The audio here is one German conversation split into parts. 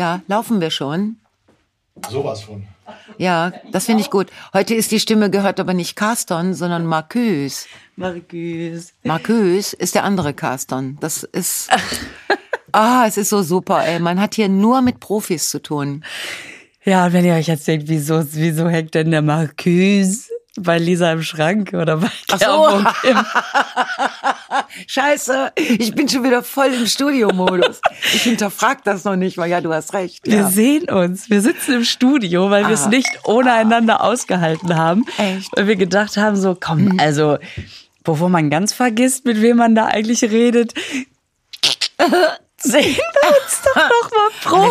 Ja, laufen wir schon? Sowas von. Ja, das finde ich gut. Heute ist die Stimme gehört aber nicht Carston, sondern Marcus. Marcus. Marcus ist der andere Carston. Das ist, ah, es ist so super, ey. Man hat hier nur mit Profis zu tun. Ja, und wenn ihr euch jetzt denkt, wieso, wieso hängt denn der Marcus bei Lisa im Schrank oder bei Gerburg so. im Scheiße, ich bin schon wieder voll im Studiomodus. Ich hinterfrag das noch nicht, weil ja, du hast recht. Wir Ja. sehen uns. Wir sitzen im Studio, weil wir es Ah. nicht ohne einander ausgehalten haben. Echt? Weil wir gedacht haben, so, komm, also, bevor man ganz vergisst, mit wem man da eigentlich redet, sehen wir uns doch noch mal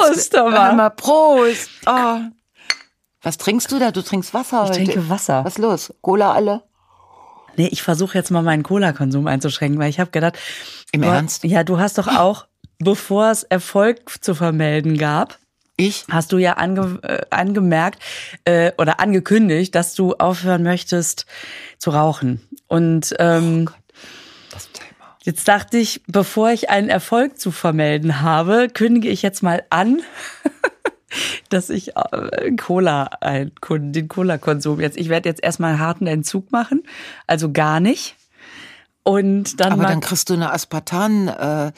Prost, aber. mal, Prost. Oh. Was trinkst du da? Du trinkst Wasser Ich heute. trinke Wasser. Was ist los? Cola alle? Nee, ich versuche jetzt mal meinen Cola-Konsum einzuschränken, weil ich habe gedacht, Im du- Ernst? Ja, du hast doch auch, bevor es Erfolg zu vermelden gab, Ich? hast du ja ange, äh, angemerkt äh, oder angekündigt, dass du aufhören möchtest zu rauchen. Und ähm, Das Thema. jetzt dachte ich, bevor ich einen Erfolg zu vermelden habe, kündige ich jetzt mal an, dass ich äh, Cola, den Cola-Konsum jetzt, ich werde jetzt erstmal einen harten Entzug machen, also gar nicht. Und dann Aber dann kriegst du eine Aspartan, äh,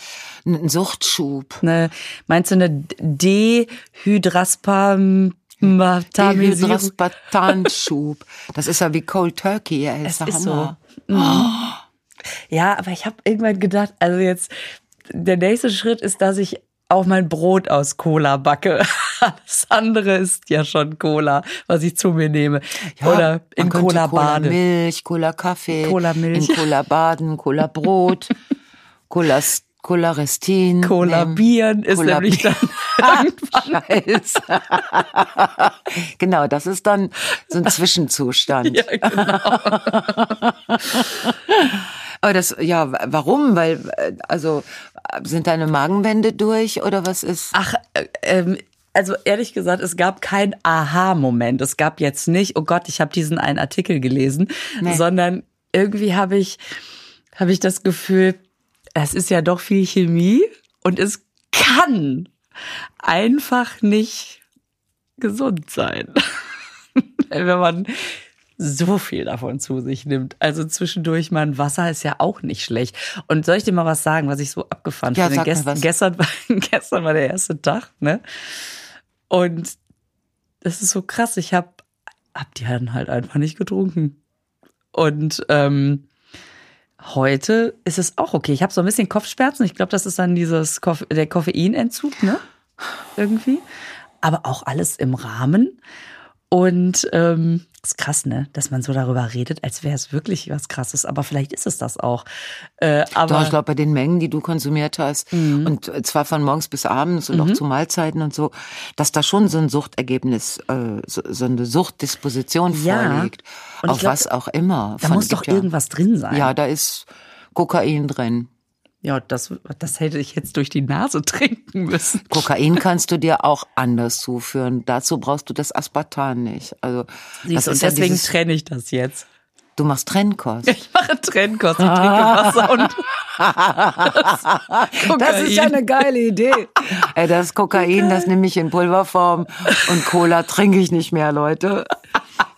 einen Suchtschub. eine, meinst du eine Dehydraspartamisierung? Dehydroaspartanschub. Das ist ja wie Cold Turkey, ey. Es der ist so. Hammer. Ja, aber ich habe irgendwann gedacht, also jetzt der nächste Schritt ist, dass ich auch mein Brot aus Cola backe. Alles andere ist ja schon Cola, was ich zu mir nehme. Ja, Oder in Cola Cola bade. Milch, Cola Kaffee. Cola Milch. In Cola baden, Cola Brot, Cola, Cola Restin. Cola nehmen. Bieren ist Cola nämlich Bier. dann Scheiße. genau, das ist dann so ein Zwischenzustand. ja, genau. Aber das, ja, warum? Weil, äh, also, sind deine Magenwände durch oder was ist? Ach, äh, ähm, also ehrlich gesagt, es gab kein Aha-Moment. Es gab jetzt nicht, oh Gott, ich habe diesen einen Artikel gelesen, Nee. sondern irgendwie habe ich, habe ich das Gefühl, es ist ja doch viel Chemie und es kann einfach nicht gesund sein, wenn man so viel davon zu sich nimmt. Also zwischendurch mal ein Wasser ist ja auch nicht schlecht. Und soll ich dir mal was sagen, was ich so abgefahren Ja, finde? sag mir Gest- was. Gestern, war, gestern war der erste Tag, ne? Und das ist so krass. Ich hab, hab die dann halt einfach nicht getrunken. Und ähm, heute ist es auch okay. Ich habe so ein bisschen Kopfschmerzen. Ich glaube, das ist dann dieses Koff der Koffeinentzug, ne? Irgendwie. Aber auch alles im Rahmen. Und ähm, ist krass, ne? Dass man so darüber redet, als wäre es wirklich was krasses. Aber vielleicht ist es das auch. Äh, aber Doch, ich glaube, bei den Mengen, die du konsumiert hast, Mhm. und zwar von morgens bis abends und auch zu Mahlzeiten und so, dass da schon so ein Suchtergebnis, äh, so, so eine Suchtdisposition Ja. vorliegt. Und Auf glaub, was auch immer. da muss doch ja- irgendwas drin sein. Ja, da ist Kokain drin. Ja, das, das hätte ich jetzt durch die Nase trinken müssen. Kokain kannst du dir auch anders zuführen. Dazu brauchst du das Aspartan nicht. Also Siehst, das und ja deswegen dieses- trenne ich das jetzt. du machst Trennkost. Ich mache Trennkost, ich trinke Wasser und Das ist ja eine geile Idee. Ey, das Kokain, das nehme ich in Pulverform und Cola trinke ich nicht mehr, Leute.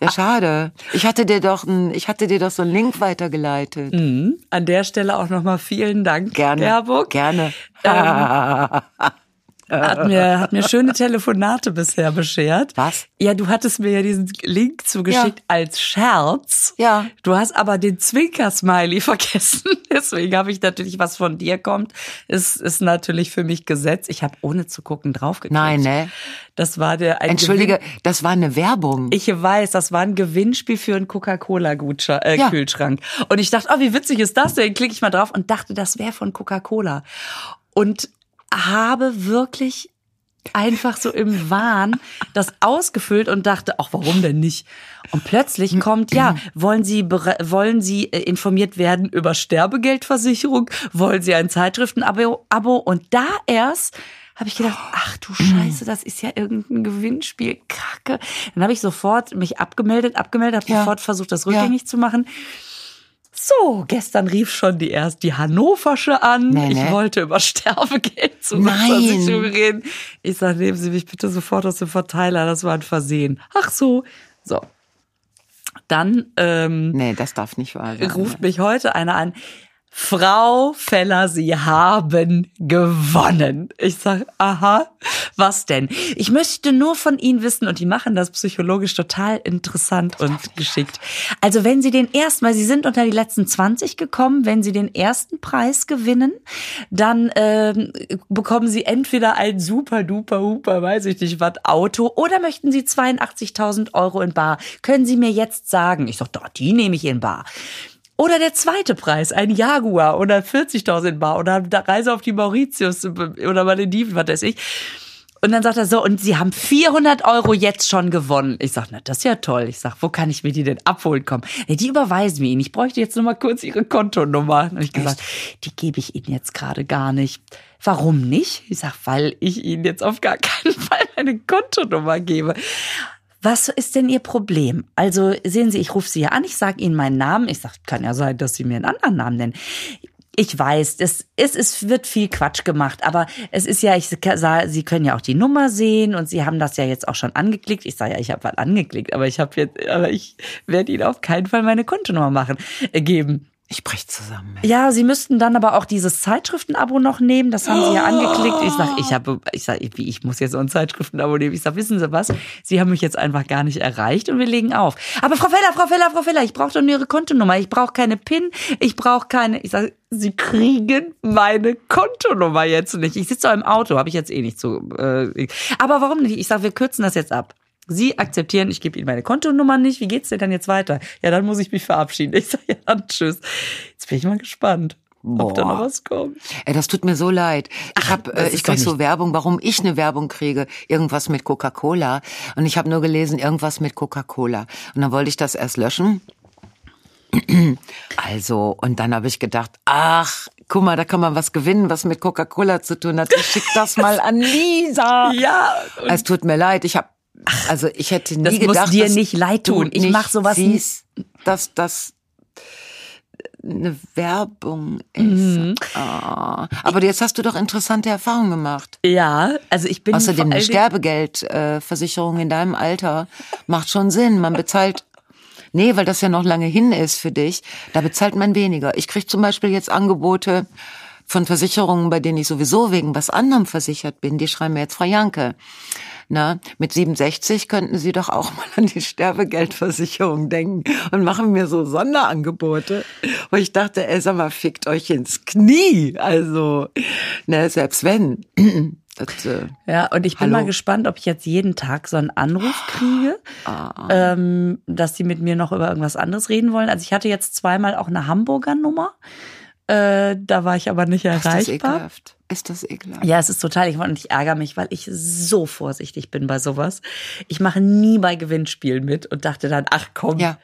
Ja, schade. Ich hatte dir doch ein, ich hatte dir doch so einen Link weitergeleitet. An der Stelle auch nochmal vielen Dank, Gerne. Gerburg. Gerne. Hat mir, hat mir schöne Telefonate bisher beschert. Was? Ja, du hattest mir ja diesen Link zugeschickt Ja. als Scherz. Ja. Du hast aber den Zwinker-Smiley vergessen. Deswegen habe ich natürlich, was von dir kommt, ist, ist natürlich für mich Gesetz. Ich habe ohne zu gucken draufgeklickt. Nein, ne? Das war der ein Entschuldige, Gewinn- das war eine Werbung. Ich weiß, das war ein Gewinnspiel für einen Coca-Cola-Kühlschrank. Äh, Ja. Kühlschrank. Und ich dachte, oh, wie witzig ist das denn? Klicke ich mal drauf und dachte, das wäre von Coca-Cola. Und habe wirklich einfach so im Wahn das ausgefüllt und dachte, ach, warum denn nicht? Und plötzlich kommt, ja, wollen Sie, wollen Sie äh, informiert werden über Sterbegeldversicherung? Wollen Sie ein Zeitschriftenabo? Abo? Und da erst habe ich gedacht, ach du Scheiße, das ist ja irgendein Gewinnspiel, Kacke. Dann habe ich sofort mich abgemeldet, abgemeldet, habe Ja. sofort versucht, das rückgängig zu machen. So, gestern rief schon die erst die Hannoversche an. Nee, nee. Ich wollte über Sterbegeld Nein. Versicherung reden. Ich sage, nehmen Sie mich bitte sofort aus dem Verteiler, das war ein Versehen. Ach so. So. Dann ähm, Nee, das darf nicht wahr sein. ruft mich heute einer an. Frau Feller, Sie haben gewonnen. Ich sag, aha, was denn? Ich möchte nur von Ihnen wissen, und die machen das psychologisch total interessant und geschickt. Also wenn Sie den ersten, weil Sie sind unter die letzten 20 gekommen, wenn Sie den ersten Preis gewinnen, dann ähm, bekommen Sie entweder ein super duper huper, weiß ich nicht was, Auto, oder möchten Sie 82.000 Euro in Bar. Können Sie mir jetzt sagen? Ich sag, doch, die nehme ich in Bar. Oder der zweite Preis, ein Jaguar oder 40.000 in Bar oder eine Reise auf die Mauritius oder Malediven, was weiß ich. Und dann sagt er so, und Sie haben 400 Euro jetzt schon gewonnen. Ich sag, na, das ist ja toll. Ich sag, wo kann ich mir die denn abholen kommen? Ja, die überweisen wir Ihnen. Ich bräuchte jetzt nur mal kurz Ihre Kontonummer. Und ich gesagt, die gebe ich Ihnen jetzt gerade gar nicht. Warum nicht? Ich sag, weil ich Ihnen jetzt auf gar keinen Fall meine Kontonummer gebe. Was ist denn Ihr Problem? Also sehen Sie, ich rufe Sie ja an, ich sage Ihnen meinen Namen. Ich sage, kann ja sein, dass Sie mir einen anderen Namen nennen. Ich weiß, es, es, es wird viel Quatsch gemacht, aber es ist ja, ich sah, Sie können ja auch die Nummer sehen und Sie haben das ja jetzt auch schon angeklickt. Ich sage ja, ich habe was angeklickt, aber ich habe jetzt, aber ich werde Ihnen auf keinen Fall meine Kontonummer machen, äh, geben. Ich brech zusammen. Ja, Sie müssten dann aber auch dieses Zeitschriftenabo noch nehmen. Das haben Sie ja angeklickt. Ich sag, ich habe, ich sag, wie, ich muss jetzt so ein Zeitschriftenabo nehmen. Ich sag, wissen Sie was? Sie haben mich jetzt einfach gar nicht erreicht und wir legen auf. Aber Frau Feller, Frau Feller, Frau Feller, ich brauche doch nur Ihre Kontonummer. Ich brauche keine PIN. Ich brauche keine. Ich sag, Sie kriegen meine Kontonummer jetzt nicht. Ich sitze im Auto, habe ich jetzt eh nicht so. Äh, aber warum nicht? Ich sag, wir kürzen das jetzt ab. Sie akzeptieren, ich gebe Ihnen meine Kontonummer nicht. Wie geht's denn dann jetzt weiter? Ja, dann muss ich mich verabschieden. Ich sage ja dann tschüss. Jetzt bin ich mal gespannt, ob da noch was kommt. Ey, das tut mir so leid. Ich hab, äh, ich krieg so Werbung, warum ich eine Werbung kriege, irgendwas mit Coca-Cola und ich habe nur gelesen irgendwas mit Coca-Cola und dann wollte ich das erst löschen. Also und dann habe ich gedacht, ach, guck mal, da kann man was gewinnen, was mit Coca-Cola zu tun hat. Ich schick das mal an Lisa. Ja, Es tut mir leid, ich habe also ich hätte nie Das muss gedacht, dir dass nicht leid tun. Ich nicht mach sowas siehst, dass das eine Werbung ist. Mhm. Ah. Aber jetzt hast du doch interessante Erfahrungen gemacht. ja, also ich bin Außerdem eine Sterbegeldversicherung in deinem Alter macht schon Sinn. Man bezahlt, nee, weil das ja noch lange hin ist für dich, da bezahlt man weniger. Ich krieg zum Beispiel jetzt Angebote von Versicherungen, bei denen ich sowieso wegen was anderem versichert bin. Die schreiben mir jetzt, Frau Janke, na, mit 67 könnten Sie doch auch mal an die Sterbegeldversicherung denken und machen mir so Sonderangebote. Wo ich dachte, ey, sag mal, fickt euch ins Knie. Also, ne, selbst wenn. Das, äh, Ja, und ich bin Hallo? mal gespannt, ob ich jetzt jeden Tag so einen Anruf kriege, Ah. ähm, dass die mit mir noch über irgendwas anderes reden wollen. Also ich hatte jetzt zweimal auch eine Hamburger Nummer. Äh, da war ich aber nicht ist das erreichbar. ekelhaft? Ist das ekelhaft? Ja, es ist total, ich, und ich ärgere mich, weil ich so vorsichtig bin bei sowas. Ich mache nie bei Gewinnspielen mit und dachte dann, ach komm. Ja.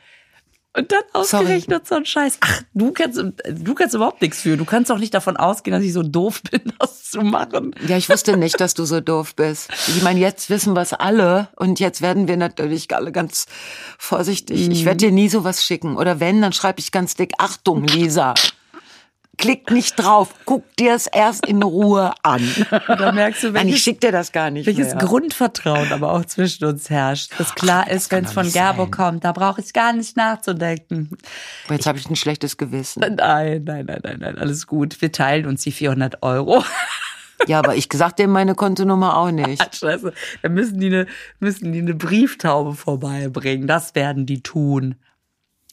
Und dann ausgerechnet so ein Scheiß. Ach, du kannst, du kannst überhaupt nichts für. Du kannst doch nicht davon ausgehen, dass ich so doof bin, das zu machen. Ja, ich wusste nicht, dass du so doof bist. Ich meine, jetzt wissen wir es alle und jetzt werden wir natürlich alle ganz vorsichtig. Ich werde dir nie sowas schicken. Oder wenn, dann schreibe ich ganz dick, Achtung, Lisa. Klick nicht drauf, guck dir es erst in Ruhe an. Da merkst du, Nein, ich welches, schick dir das gar nicht welches mehr. Grundvertrauen aber auch zwischen uns herrscht. Das klar ist, wenn es von Gerbo sein. kommt, da brauche ich gar nicht nachzudenken. Aber Jetzt habe ich ein schlechtes Gewissen. Nein, nein, nein, nein, nein, alles gut. Wir teilen uns die 400 Euro. Ja, aber ich sag dir meine Kontonummer auch nicht. Scheiße, dann müssen die eine, müssen die eine Brieftaube vorbeibringen. Das werden die tun.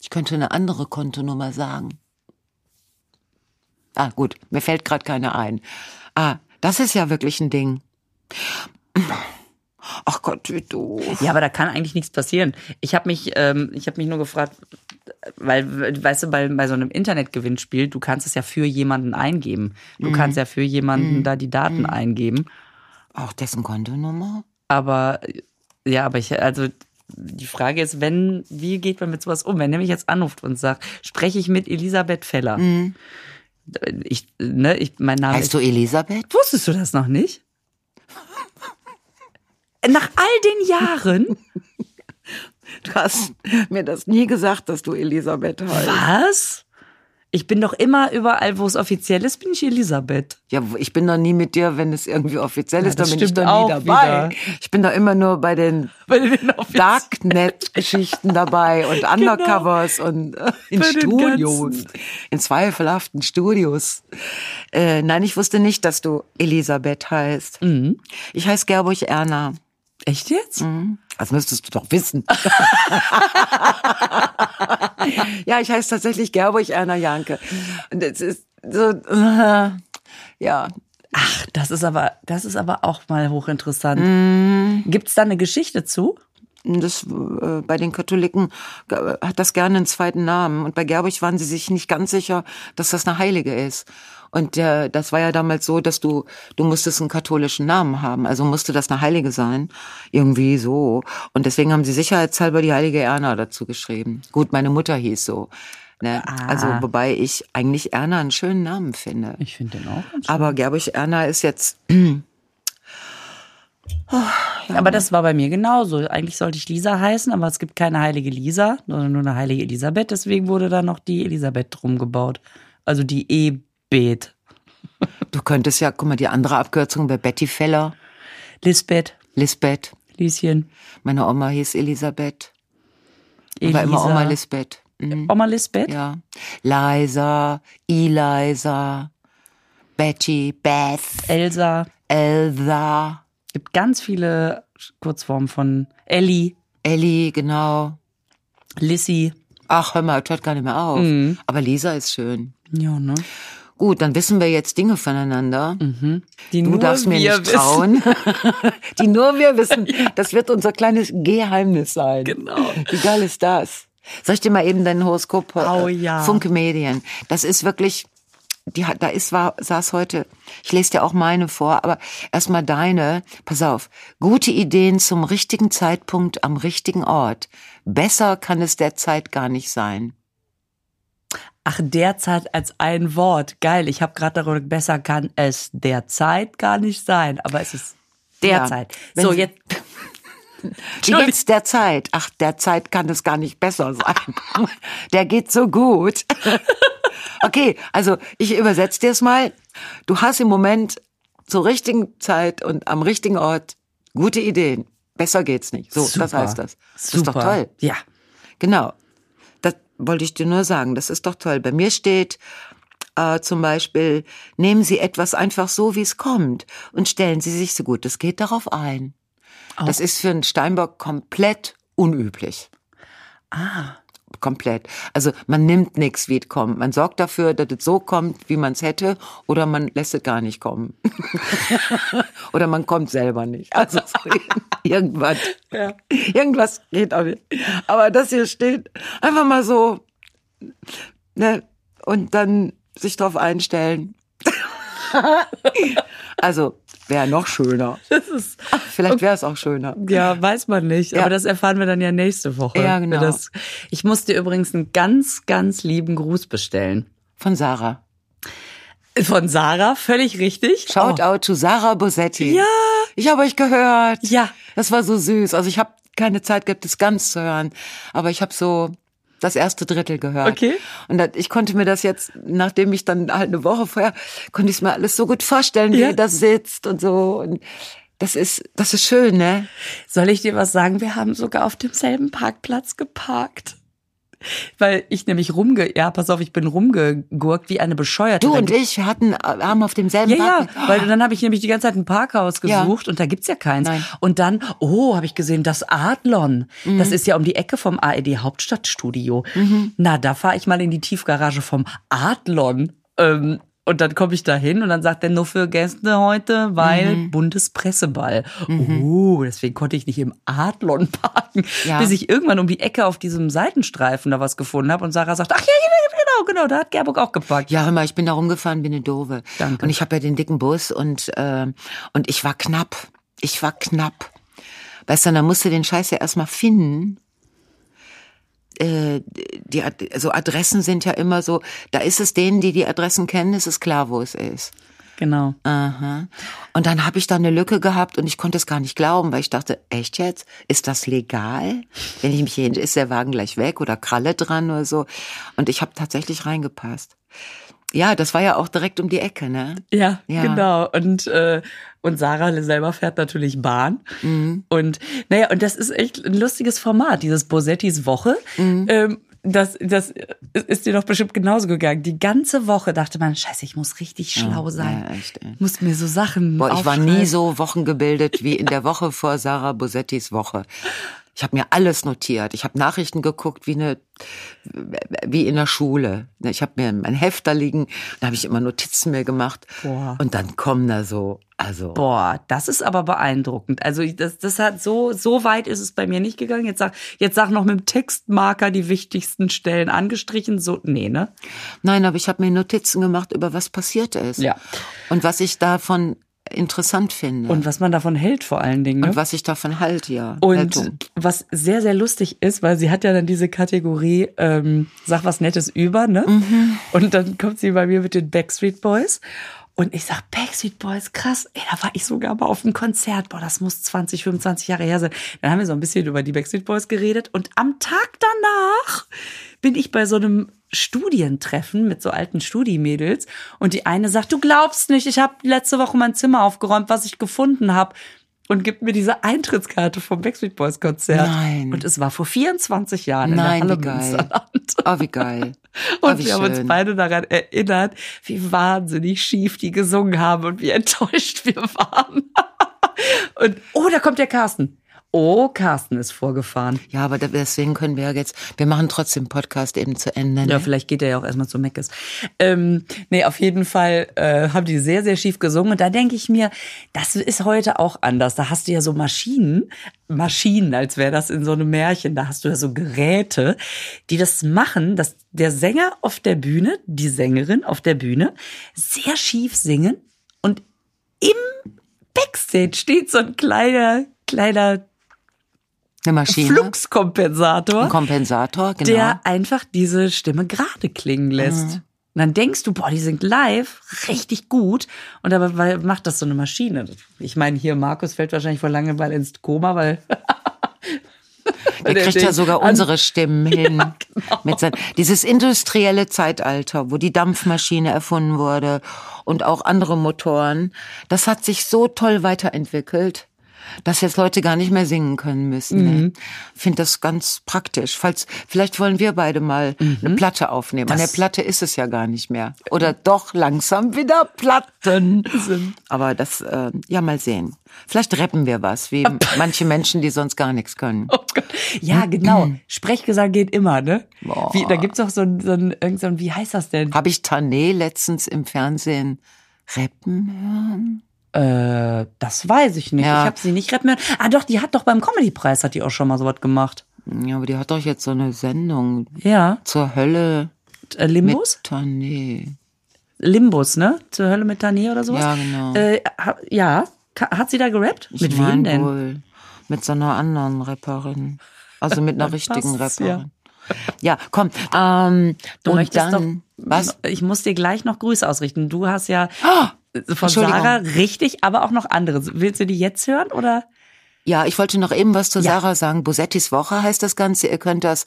Ich könnte eine andere Kontonummer sagen. Ah, gut, mir fällt gerade keine ein. Ah, das ist ja wirklich ein Ding. Ach Gott, wie doof. Ja, aber da kann eigentlich nichts passieren. Ich habe mich, ähm, ich habe mich nur gefragt, weil, weißt du, bei, bei so einem Internetgewinnspiel, du kannst es ja für jemanden eingeben. Du kannst ja für jemanden da die Daten eingeben. Auch dessen Kontonummer? Aber ja, aber ich, also die Frage ist, wenn, wie geht man mit sowas um? Wenn mich jetzt anruft und sagt, spreche ich mit Elisabeth Feller? Ich, ne, ich, mein Name Heißt ist. du Elisabeth? Wusstest du das noch nicht? Nach all den Jahren? Du hast mir das nie gesagt, dass du Elisabeth heißt. Was? Ich bin doch immer überall, wo es offiziell ist, bin ich Elisabeth. Ja, ich bin doch nie mit dir, wenn es irgendwie offiziell ist, Ja, dann das bin ich doch nie dabei. wieder. Ich bin doch immer nur bei den Bei den Darknet-Geschichten dabei und Undercovers und äh, in Bei Studios, in zweifelhaften Studios. Äh, nein, ich wusste nicht, dass du Elisabeth heißt. Mhm. Ich heiße Gerburg Erna. Echt jetzt? Das müsstest du doch wissen. ja, ich heiße tatsächlich Gerburg Erna Janke. Und es ist so, äh, ja, Ach, das ist aber, das ist aber auch mal hochinteressant. Mhm. Gibt's da eine Geschichte zu? das, äh, bei den Katholiken äh, hat das gerne einen zweiten Namen. Und bei Gerburg waren sie sich nicht ganz sicher, dass das eine Heilige ist. Und der, das war ja damals so, dass du, du musstest einen katholischen Namen haben. Also musste das eine Heilige sein. Irgendwie so. Und deswegen haben sie sicherheitshalber die Heilige Erna dazu geschrieben. Gut, meine Mutter hieß so. Ne? Also, wobei ich eigentlich Erna einen schönen Namen finde. Ich finde den auch. Aber Gerburg Erna ist jetzt, Aber das war bei mir genauso. Eigentlich sollte ich Lisa heißen, aber es gibt keine heilige Lisa, sondern nur eine heilige Elisabeth. Deswegen wurde da noch die Elisabeth drum gebaut. Also die E-Bet. du könntest ja, guck mal, die andere Abkürzung wäre Betty Feller, Lisbeth, Lisbeth. Lieschen, Meine Oma hieß Elisabeth. Elisa. War immer Oma Lisbeth. Mhm. Oma Lisbeth? Ja. Liza, Eliza, Betty, Beth, Elsa. Elsa, Gibt ganz viele Kurzformen von Ellie, Ellie, genau. Lissy. Ach, hör mal, hört gar nicht mehr auf. Mhm. Aber Lisa ist schön. Ja, ne? Gut, dann wissen wir jetzt Dinge voneinander. Die Du nur darfst mir nicht trauen. Die nur wir wissen. Das wird unser kleines Geheimnis sein. Genau. Wie geil ist das? Soll ich dir mal eben dein Horoskop Oh ja. Funke Medien. Das ist wirklich, die da ist, war, saß heute, ich lese dir auch meine vor, aber erstmal deine. Pass auf. Gute Ideen zum richtigen Zeitpunkt am richtigen Ort. Besser kann es derzeit gar nicht sein. Ach, derzeit als ein Wort. Geil. Ich habe gerade darüber, besser kann es derzeit gar nicht sein. Aber es ist derzeit. Wenn so, jetzt. Wie geht's der Zeit? Ach, der Zeit kann es gar nicht besser sein. Der geht so gut. Okay, also ich übersetze dir es mal. Du hast im Moment zur richtigen Zeit und am richtigen Ort gute Ideen. Besser geht's nicht. So, das Super. heißt das. Das ist doch Super. toll. Ja. Genau. Wollte ich dir nur sagen. Das ist doch toll. Bei mir steht äh, zum Beispiel, nehmen Sie etwas einfach so, wie es kommt und stellen Sie sich so gut es geht darauf ein. Das ist für einen Steinbock komplett unüblich. Ah. Komplett. Also man nimmt nichts, wie es kommt. Man sorgt dafür, dass es so kommt, wie man es hätte, oder man lässt es gar nicht kommen. oder man kommt selber nicht. Also so irgendwas. Ja. Irgendwas geht auch nicht. Aber das hier steht, einfach mal so, ne, und dann sich drauf einstellen. also, wäre noch schöner. Das ist, Vielleicht wäre es auch schöner. ja, weiß man nicht. Ja. Aber das erfahren wir dann ja nächste Woche. Ja, genau. Das, ich muss dir übrigens einen ganz, ganz lieben Gruß bestellen. Von Sarah. Von Sarah, völlig richtig. Shout Oh. out to Sarah Bosetti. Ja. Ich habe euch gehört. Ja. Das war so süß. Also ich habe keine Zeit gehabt, das ganz zu hören. Aber ich habe so das erste Drittel gehört. Okay. Und das, ich konnte mir das jetzt, nachdem ich dann halt eine Woche vorher, konnte ich es mir alles so gut vorstellen, wie Ja. ihr da sitzt und so. Und das ist, das ist schön, ne? Soll ich dir was sagen? Wir haben sogar auf demselben Parkplatz geparkt. Weil ich nämlich rumge, ja, pass auf, ich bin rumgegurkt wie eine Bescheuerte. Du und ich, wir hatten, äh, haben auf demselben Ja, ja, Parkplatz- weil dann habe ich nämlich die ganze Zeit ein Parkhaus Ja. gesucht und da gibt's ja keins. Nein. Und dann, oh, habe ich gesehen, das Adlon. Mhm. Das ist ja um die Ecke vom AED Hauptstadtstudio. Mhm. Na, da fahre ich mal in die Tiefgarage vom Adlon. Ähm, und dann komme ich da hin und dann sagt er nur für Gäste heute, weil Mhm. Bundespresseball. Oh, deswegen konnte ich nicht im Adlon parken, Ja. bis ich irgendwann um die Ecke auf diesem Seitenstreifen da was gefunden habe und Sarah sagt, ach ja, genau, genau, da hat Gerburg auch geparkt. Ja, hör mal, ich bin da rumgefahren wie eine Dove. Danke. Und ich habe ja den dicken Bus und, äh, und ich war knapp. Ich war knapp. Weißt du, dann musst du den Scheiß ja erstmal finden. Äh, die, also Adressen sind ja immer so, da ist es denen, die die Adressen kennen, ist es klar, wo es ist. Genau. Aha. Und dann habe ich da eine Lücke gehabt und ich konnte es gar nicht glauben, weil ich dachte, echt jetzt? Ist das legal? Wenn ich mich hier hin, ist der Wagen gleich weg oder Kralle dran oder so? Und ich habe tatsächlich reingepasst. Ja, das war ja auch direkt um die Ecke, ne? Ja, Ja. genau. Und, äh, und Sarah selber fährt natürlich Bahn. Und naja, und das ist echt ein lustiges Format, dieses Bosettis Woche. Ähm, das, das ist dir doch bestimmt genauso gegangen. Die ganze Woche dachte man, scheiße, ich muss richtig schlau sein. Ja, echt. Ich muss mir so Sachen Boah, ich war nie so wochengebildet wie in der Woche vor Sarah Bosettis Woche. Ich habe mir alles notiert. Ich habe Nachrichten geguckt wie eine wie in der Schule. Ich habe mir mein Heft da liegen, da habe ich immer Notizen mir gemacht. Boah. Und dann kommen da so, also Boah, das ist aber beeindruckend. Also das, das hat so so weit ist es bei mir nicht gegangen. Jetzt sag jetzt sag noch mit dem Textmarker die wichtigsten Stellen angestrichen. So nee ne? nein, aber ich habe mir Notizen gemacht über was passiert ist. Ja. Und was ich davon interessant finde. Und was man davon hält vor allen Dingen. Ne? Und was ich davon halte, ja. Und Haltung. was sehr, sehr lustig ist, weil sie hat ja dann diese Kategorie, ähm, sag was Nettes über, ne? Und dann kommt sie bei mir mit den Backstreet Boys. Und ich sag, Backstreet Boys, krass, ey, da war ich sogar mal auf einem Konzert. Boah, das muss 20, 25 Jahre her sein. Dann haben wir so ein bisschen über die Backstreet Boys geredet. Und am Tag danach bin ich bei so einem Studientreffen mit so alten Studiemädels und die eine sagt, du glaubst nicht, ich habe letzte Woche mein Zimmer aufgeräumt, was ich gefunden habe und gibt mir diese Eintrittskarte vom Backstreet Boys Konzert. Nein. Und es war vor 24 Jahren Nein, in der wie geil. Oh, wie geil. Und oh, wir haben uns schön. beide daran erinnert, wie wahnsinnig schief die gesungen haben und wie enttäuscht wir waren. Und oh, da kommt der Carsten. Oh, Carsten ist vorgefahren. Ja, aber deswegen können wir ja jetzt, wir machen trotzdem Podcast eben zu Ende. Ne? Ja, vielleicht geht er ja auch erstmal zu Meckes. Ähm, nee, auf jeden Fall äh, haben die sehr, sehr schief gesungen. Und da denke ich mir, das ist heute auch anders. Da hast du ja so Maschinen, Maschinen, als wäre das in so einem Märchen. Da hast du ja so Geräte, die das machen, dass der Sänger auf der Bühne, die Sängerin auf der Bühne, sehr schief singen. Und im Backstage steht so ein kleiner, kleiner Eine Maschine. Fluxkompensator Ein Kompensator, genau. der einfach diese Stimme gerade klingen lässt. Und dann denkst du, boah, die singt live richtig gut. Und dabei macht das so eine Maschine. Ich meine, hier Markus fällt wahrscheinlich vor Langeweile ins Koma, weil. der der kriegt ja sogar unsere Stimmen hin. genau. Mit sein, dieses industrielle Zeitalter, wo die Dampfmaschine erfunden wurde und auch andere Motoren, das hat sich so toll weiterentwickelt, dass jetzt Leute gar nicht mehr singen können müssen. Mhm. Ne? Finde das ganz praktisch. Falls, vielleicht wollen wir beide mal eine Platte aufnehmen. An der Mhm. Das- Platte ist es ja gar nicht mehr. Oder doch langsam wieder Platten. Aber das, äh, ja, mal sehen. Vielleicht rappen wir was, wie manche Menschen, die sonst gar nichts können. Oh. Ja, genau. Sprechgesang geht immer, ne? Wie, da gibt's auch so ein, so ein, so ein, wie heißt das denn? Habe ich Tané letztens im Fernsehen rappen hören? Äh, das weiß ich nicht. Ja. Ich habe sie nicht retten hören. Ah, doch, die hat doch beim Comedy-Preis hat die auch schon mal sowas gemacht. Ja, aber die hat doch jetzt so eine Sendung Ja. zur Hölle Äh, mit Limbus? Tané. Limbus, ne? Zur Hölle mit Tanier oder sowas? Ja, genau. Äh, ha, ja. Hat sie da gerappt? Ich mit wem denn? Wohl mit so einer anderen Rapperin. Also mit einer richtigen Rapperin. Ja, komm. Ähm, Du und möchtest dann, doch. was? Ich muss dir gleich noch Grüße ausrichten. Du hast ja von Entschuldigung. Sarah richtig, aber auch noch andere. Willst du die jetzt hören oder? Ja, ich wollte noch eben was zu Ja. Sarah sagen. Bosettis Woche heißt das Ganze. Ihr könnt das,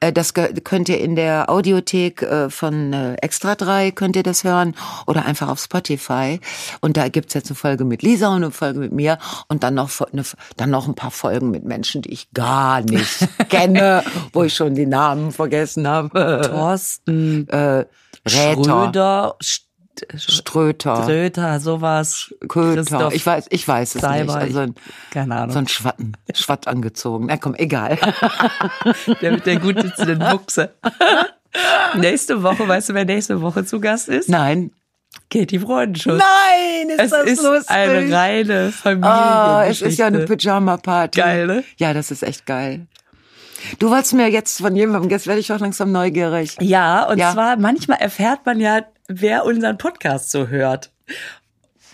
äh, das könnt ihr in der Audiothek äh, von äh, Extra 3 könnt ihr das hören oder einfach auf Spotify. Und da gibt's jetzt eine Folge mit Lisa und eine Folge mit mir und dann noch eine, dann noch ein paar Folgen mit Menschen, die ich gar nicht kenne, wo ich schon die Namen vergessen habe. Thorsten Äh, Räter, Schröder, St- Ströter, Ströter, sowas. Köter. Christoph Ich weiß, ich weiß es Seiber, nicht. Also ein, Keine Ahnung. so ein Schwatten, Schwatt angezogen. Na komm, egal. der mit der gut sitzenden Buchse. nächste Woche, weißt du, wer nächste Woche zu Gast ist? Nein. Katie Freudenschuss. Nein, ist es das ist lustig. eine reine Familie. Ah, es ist ja eine Pyjama-Party. Geil, ne? Ja, das ist echt geil. Du wolltest mir jetzt von jemandem, jetzt werde ich auch langsam neugierig. Ja, und Ja. zwar manchmal erfährt man ja, wer unseren Podcast so hört.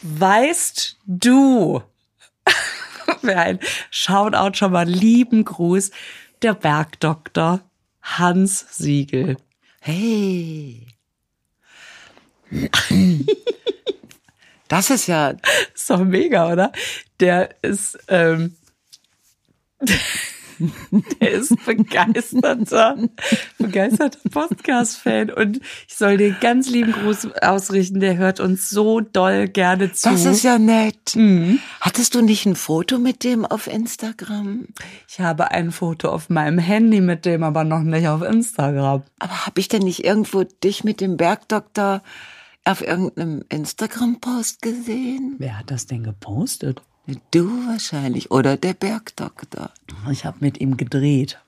Weißt du, wer ein Shoutout schon mal lieben Gruß, der Bergdoktor Hans Siegel. Hey. Das ist ja, Ist doch mega, oder? Der ist, ähm, der ist begeisterter, begeisterter Podcast-Fan und ich soll dir ganz lieben Gruß ausrichten. Der hört uns so doll gerne zu. Das ist ja nett. Hattest du nicht ein Foto mit dem auf Instagram? Ich habe ein Foto auf meinem Handy mit dem, aber noch nicht auf Instagram. Aber habe ich denn nicht irgendwo dich mit dem Bergdoktor auf irgendeinem Instagram-Post gesehen? Wer hat das denn gepostet? Du wahrscheinlich oder der Bergdoktor. Ich habe mit ihm gedreht.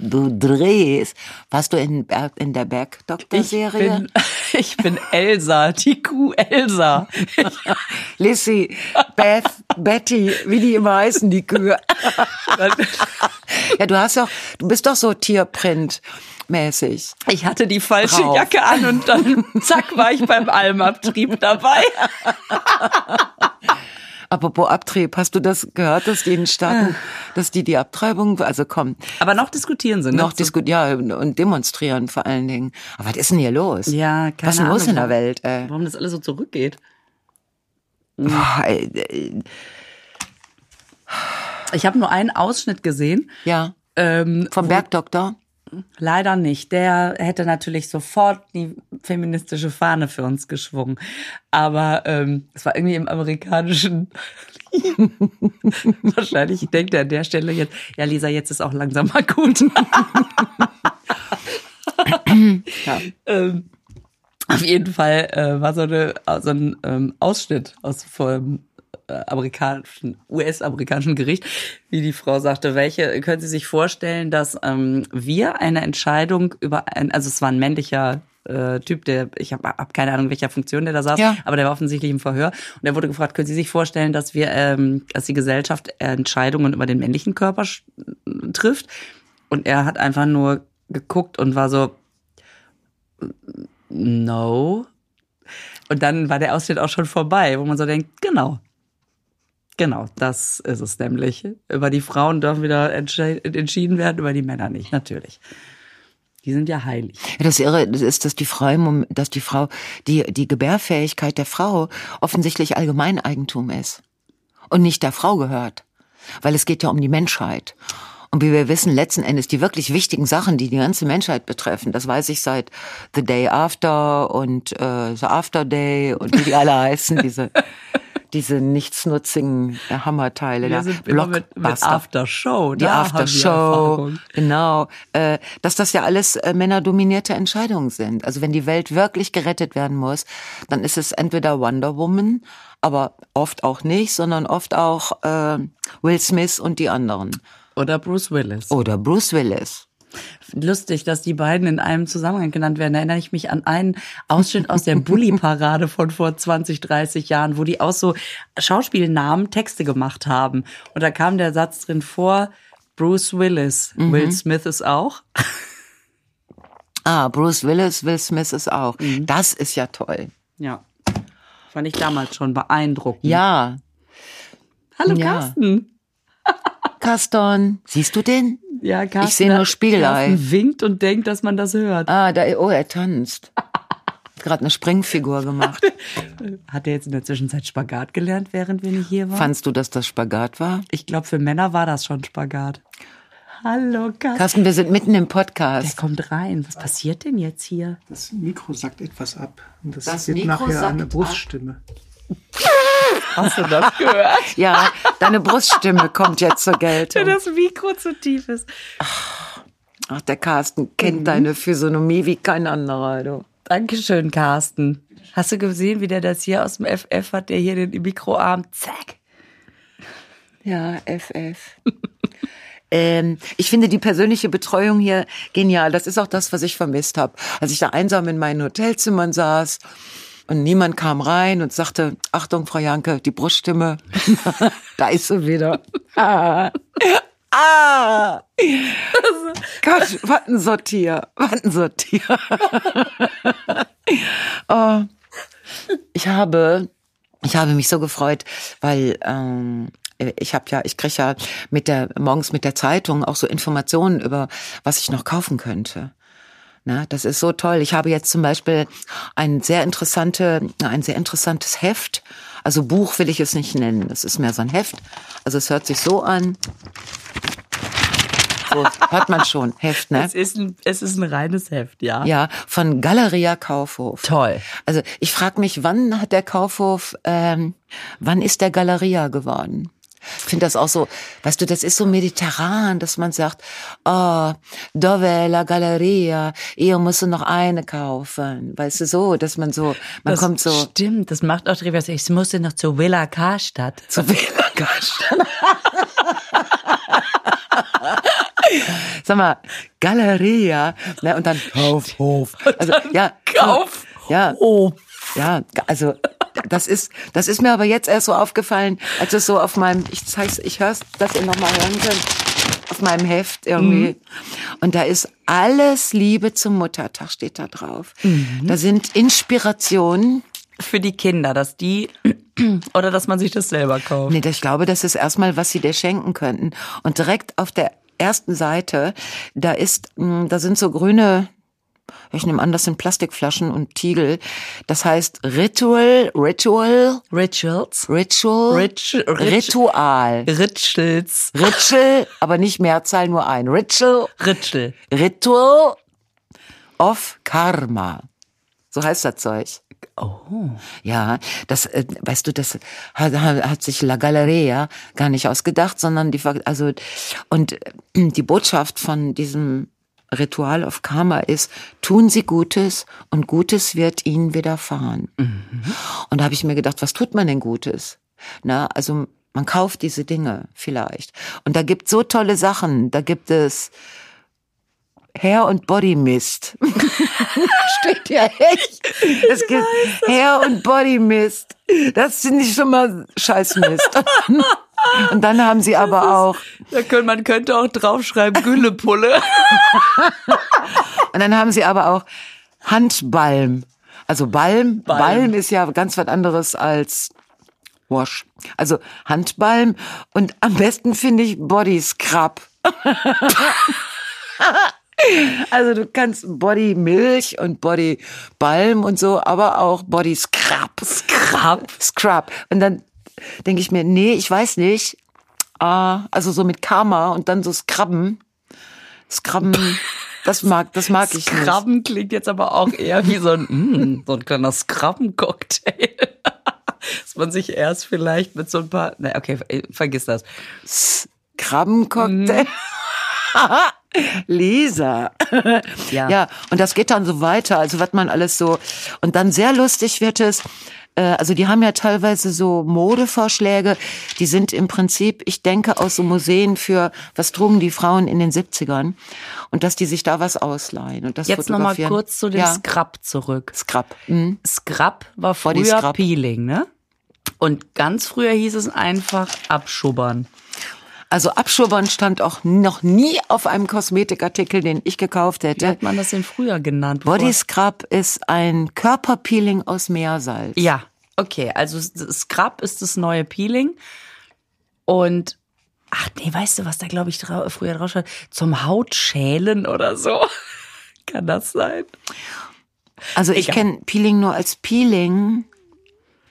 Du drehst. Warst du in, Berg, in der Ich Bergdoktor-Serie? bin, ich bin Elsa, die Kuh Elsa. Lissy, Beth, Betty, wie die immer heißen, die Kühe. ja, du hast doch, du bist doch so Tierprint-mäßig. Ich hatte die falsche Drauf. Jacke an und dann zack war ich beim Almabtrieb dabei. Apropos Abtrieb, hast du das gehört, dass die in Staaten, dass die die Abtreibung, also komm, Aber noch diskutieren sie, ne? noch diskutieren, ja, und demonstrieren vor allen Dingen. Aber was ist denn hier los? Ja, keine Was ist denn los in der Welt, ey? Warum das alles so zurückgeht. Boah, ey, ey, Ich habe nur einen Ausschnitt gesehen. ja, Ähm, vom Bergdoktor. Leider nicht. Der hätte natürlich sofort die feministische Fahne für uns geschwungen. Aber ähm, es war irgendwie im amerikanischen. Wahrscheinlich denkt er an der Stelle jetzt, ja Lisa, jetzt ist auch langsam mal gut. Ja. ähm, auf jeden Fall äh, war so, eine, so ein ähm, Ausschnitt aus vom amerikanischen, US-amerikanischen Gericht, wie die Frau sagte, welche, können Sie sich vorstellen, dass ähm, wir eine Entscheidung über ein, also es war ein männlicher äh, Typ, der, ich habe hab keine Ahnung, welcher Funktion der da saß, Ja. aber der war offensichtlich im Verhör und er wurde gefragt, können Sie sich vorstellen, dass wir, ähm, dass die Gesellschaft Entscheidungen über den männlichen Körper trifft? Und er hat einfach nur geguckt und war so, no. Und dann war der Ausschnitt auch schon vorbei, wo man so denkt, genau. Genau, das ist es nämlich. Über die Frauen dürfen wieder entschieden werden, über die Männer nicht, natürlich. Die sind ja heilig. Ja, das Irre ist, dass die Frau, dass die Frau, die, die Gebärfähigkeit der Frau offensichtlich Allgemeineigentum ist und nicht der Frau gehört. Weil es geht ja um die Menschheit. Und wie wir wissen, letzten Endes die wirklich wichtigen Sachen, die die ganze Menschheit betreffen, das weiß ich seit The Day After und äh, The After Day und wie die alle heißen, diese, diese nichtsnutzigen äh, Hammerteile. Wir da. sind immer mit, mit Blockbuster After Show. die Aftershow, genau, äh, dass das ja alles äh, männerdominierte Entscheidungen sind. Also wenn die Welt wirklich gerettet werden muss, dann ist es entweder Wonder Woman, aber oft auch nicht, sondern oft auch äh, Will Smith und die anderen. Oder Bruce Willis. Oder Bruce Willis. Lustig, dass die beiden in einem Zusammenhang genannt werden. Da erinnere ich mich an einen Ausschnitt aus der Bully-Parade von vor 20, 30 Jahren, wo die aus so Schauspielnamen Texte gemacht haben. Und da kam der Satz drin vor, Bruce Willis. Will Smith ist auch. Ah, Bruce Willis, Will Smith ist auch. Das ist ja toll. Ja. Fand ich damals schon beeindruckend. Ja, Hallo Ja. Carsten. Caston, siehst du den? Ja, Carsten. Ich sehe nur Spiegelei. Carsten winkt und denkt, dass man das hört. Ah, da, oh, er tanzt. Hat Gerade eine Springfigur gemacht. Hat er jetzt in der Zwischenzeit Spagat gelernt, während wir nicht hier waren? Fandst du, dass das Spagat war? Ich glaube, für Männer war das schon Spagat. Hallo, Carsten. Carsten, wir sind mitten im Der Podcast. kommt rein. Was passiert denn jetzt hier? Das Mikro sagt etwas ab. Und das, Das wird Mikro nachher sagt eine ab. Hast du das gehört? Ja, deine Bruststimme kommt jetzt zur Geltung. das Mikro zu tief ist. Ach, der Carsten kennt deine Physiognomie wie kein anderer, du. Dankeschön, Carsten. Hast du gesehen, wie der das hier aus dem FF hat, der hier den Mikroarm, zack. Ja, FF. ähm, ich finde die persönliche Betreuung hier genial. Das ist auch das, was ich vermisst habe. Als ich da einsam in meinen Hotelzimmern saß und niemand kam rein und sagte, Achtung, Frau Janke, die Bruststimme, da ist sie wieder. Ah. Ah! Gott, was ein Sortier, was ein Sortier. oh. Ich habe, ich habe mich so gefreut, weil ähm, ich habe ja, ich kriege ja mit der morgens mit der Zeitung auch so Informationen über, was ich noch kaufen könnte. Na, das ist so toll. Ich habe jetzt zum Beispiel ein sehr interessante, ein sehr interessantes Heft. Also Buch will ich es nicht nennen. Es ist mehr so ein Heft. Also es hört sich so an. Kaufhof. Hört man schon. Heft, ne? Es ist ein, es ist ein reines Heft, ja. Ja, von Galeria Kaufhof. Toll. Also ich frage mich, wann hat der Kaufhof, ähm, wann ist der Galeria geworden? Ich finde das auch so, weißt du, das ist so mediterran, dass man sagt, oh, dove la Galleria, ihr musst noch eine kaufen. Weißt du, so, dass man so, man das kommt so. Stimmt, das macht auch Rivers. Ich musste noch zur Villa Karstadt. Zu Villa Karstadt. Sag mal, Galeria, ne, und dann Kaufhof. Also, ja, Kauf. Ja, ja, also das ist, das ist mir aber jetzt erst so aufgefallen, als es so auf meinem, ich zeig's, ich hör's, dass ihr nochmal hören könnt, auf meinem Heft irgendwie. Mhm. Und da ist alles Liebe zum Muttertag steht da drauf. Mhm. Da sind Inspirationen. Für die Kinder, dass die, oder dass man sich das selber kauft. Nee, ich glaube, das ist erstmal, was sie dir schenken könnten. Und direkt auf der ersten Seite, da ist, hm, da sind so grüne ich nehme an, das sind Plastikflaschen und Tiegel. Das heißt Ritual, Ritual, Rituals, Ritual, Rich, Ritual, Rituals, Ritual, aber nicht Mehrzahl, nur ein Ritual, Ritual, Ritual of Karma. So heißt das Zeug. Oh. Ja, das, äh, weißt du, das hat, hat sich La Galleria gar nicht ausgedacht, sondern die, also, und äh, die Botschaft von diesem Ritual of Karma ist, tun Sie Gutes und Gutes wird Ihnen widerfahren. Mhm. Und da habe ich mir gedacht, was tut man denn Gutes? Na, also man kauft diese Dinge vielleicht. Und da gibt so tolle Sachen. Da gibt es Hair und Body Mist. Steht ja echt. Es gibt Hair und Body Mist. Das finde ich schon mal Scheißmist. Und dann haben sie aber ist, auch. Da könnte, man könnte auch draufschreiben, Güllepulle. Und dann haben sie aber auch Handbalm. Also Balm, Balm, Balm ist ja ganz was anderes als Wash. Also Handbalm und am besten finde ich Body Scrub. Also du kannst Body Milch und Body Balm und so, aber auch Body Scrub. Scrub. Scrub. Und dann denke ich mir, nee, ich weiß nicht. Ah, also so mit Karma und dann so Scrubben. Scrubben, das mag, das mag ich nicht. Scrubben klingt jetzt aber auch eher wie so ein, mm, so ein kleiner Scrubben-Cocktail. Dass man sich erst vielleicht mit so ein paar, ne, okay, vergiss das. Krabbencocktail. Mm. Lisa. Ja. ja, und das geht dann so weiter, also was man alles so, und dann sehr lustig wird es, äh, also die haben ja teilweise so Modevorschläge, die sind im Prinzip, ich denke, aus so Museen für, was trugen die Frauen in den 70ern und dass die sich da was ausleihen und das Jetzt nochmal kurz zu dem ja. Scrub zurück. Scrub. Mhm. Scrub war früher Peeling, ne? Und ganz früher hieß es einfach abschubbern. Also Abschubbern stand auch noch nie auf einem Kosmetikartikel, den ich gekauft hätte. Wie hat man das denn früher genannt? Body Scrub ist ein Körperpeeling aus Meersalz. Ja, okay. Also Scrub ist das neue Peeling. Und ach nee, weißt du, was da glaube ich früher drauf stand? Zum Hautschälen oder so. Kann das sein? Also ich kenne Peeling nur als Peeling.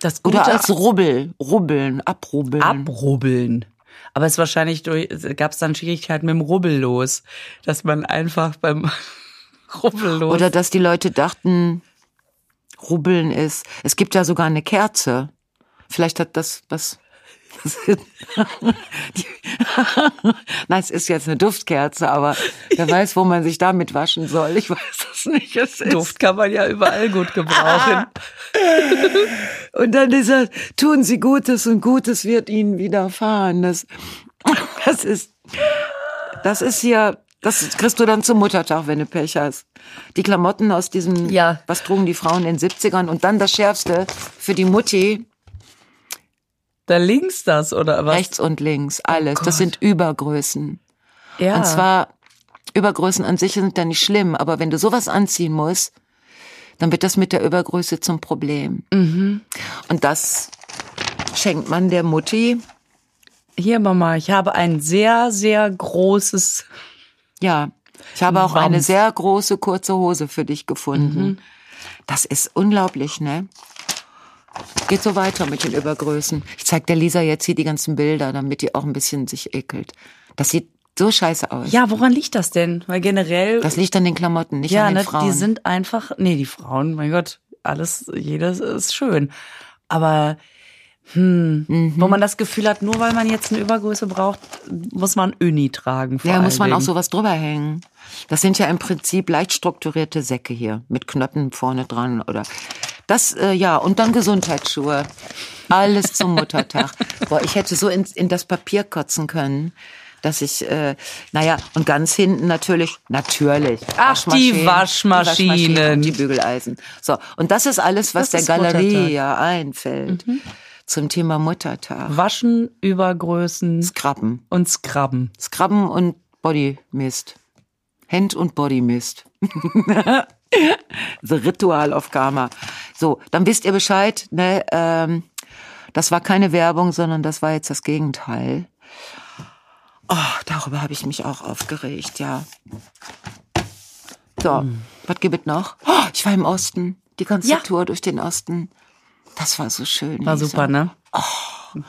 Das Gute oder als Rubbel, rubbeln, abrubbeln. Abrubbeln. Aber es wahrscheinlich durch, gab es dann Schwierigkeiten mit dem Rubbel los, dass man einfach beim Rubbel los. Oder dass die Leute dachten, Rubbeln ist. Es gibt ja sogar eine Kerze. Vielleicht hat das was Nein, es ist jetzt eine Duftkerze, aber wer weiß, wo man sich damit waschen soll. Ich weiß es nicht. Es Duft kann man ja überall gut gebrauchen. und dann dieser, tun Sie Gutes und Gutes wird Ihnen widerfahren. Das, das ist, das ist hier, das kriegst du dann zum Muttertag, wenn du Pech hast. Die Klamotten aus diesem, ja. was trugen die Frauen in den 70ern und dann das Schärfste für die Mutti, da links das oder was? Rechts und links, alles. Oh das sind Übergrößen. Ja. Und zwar, Übergrößen an sich sind ja nicht schlimm, aber wenn du sowas anziehen musst, dann wird das mit der Übergröße zum Problem. Mhm. Und das schenkt man der Mutti. Hier, Mama, ich habe ein sehr, sehr großes. Ja, ich habe auch Wams. eine sehr große kurze Hose für dich gefunden. Mhm. Das ist unglaublich, ne? Geht so weiter mit den Übergrößen. Ich zeig der Lisa jetzt hier die ganzen Bilder, damit die auch ein bisschen sich ekelt. Das sieht so scheiße aus. Ja, woran liegt das denn? Weil generell. Das liegt an den Klamotten, nicht ja, an den ne, Frauen. die sind einfach. Nee, die Frauen, mein Gott, alles, jedes ist schön. Aber hm, Mhm. wo man das Gefühl hat, nur weil man jetzt eine Übergröße braucht, muss man Uni tragen. Vor ja, muss man allen auch Dingen. sowas drüber hängen. Das sind ja im Prinzip leicht strukturierte Säcke hier mit Knöpfen vorne dran oder das äh, ja und dann Gesundheitsschuhe. Alles zum Muttertag. Boah, ich hätte so in, in das Papier kotzen können, dass ich äh, naja und ganz hinten natürlich natürlich Ach, die Waschmaschinen, Waschmaschinen. die, Waschmaschinen die Bügeleisen. So und das ist alles, was Das der Galerie Muttertag. Mhm. ja einfällt zum Thema Muttertag. Waschen, Übergrößen Skrabben. und Scrubben. Scrubben und Bodymist. Hand- und Bodymist. The Ritual of Karma. So, dann wisst ihr Bescheid. Ne, ähm, das war keine Werbung, sondern das war jetzt das Gegenteil. Oh, darüber habe ich mich auch aufgeregt, ja. So, was gibt es noch? Oh, ich war im Osten. Die ganze Ja. Tour durch den Osten. Das war so schön. War super, ne?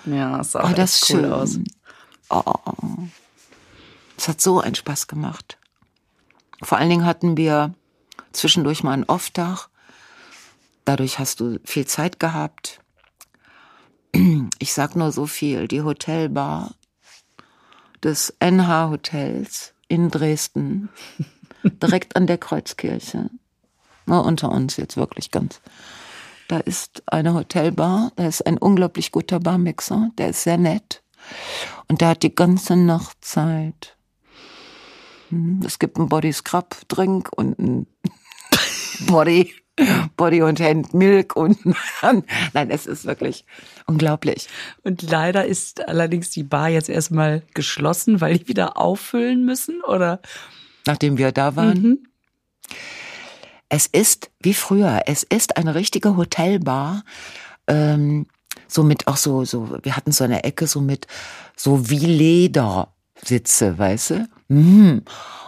Ja, das sah Oh, auch das echt cool schön. aus. Es hat so einen Spaß gemacht. Vor allen Dingen hatten wir zwischendurch mal einen Off-Tag. Dadurch hast du viel Zeit gehabt. Ich sag nur so viel. Die Hotelbar des NH Hotels in Dresden, direkt an der Kreuzkirche. Nur unter uns jetzt wirklich ganz. Da ist eine Hotelbar, da ist ein unglaublich guter Barmixer, der ist sehr nett. Und der hat die ganze Nacht Zeit. Hm, Es gibt einen Body Scrub Drink und einen Body, Body und Hand Milk und nein, es ist wirklich unglaublich. Und leider ist allerdings die Bar jetzt erstmal geschlossen, weil die wieder auffüllen müssen, oder? Nachdem wir da waren. Es ist wie früher. Es ist eine richtige Hotelbar. Ähm, so mit auch so, so, wir hatten so eine Ecke so mit, so wie Ledersitze, weißt du? Mm.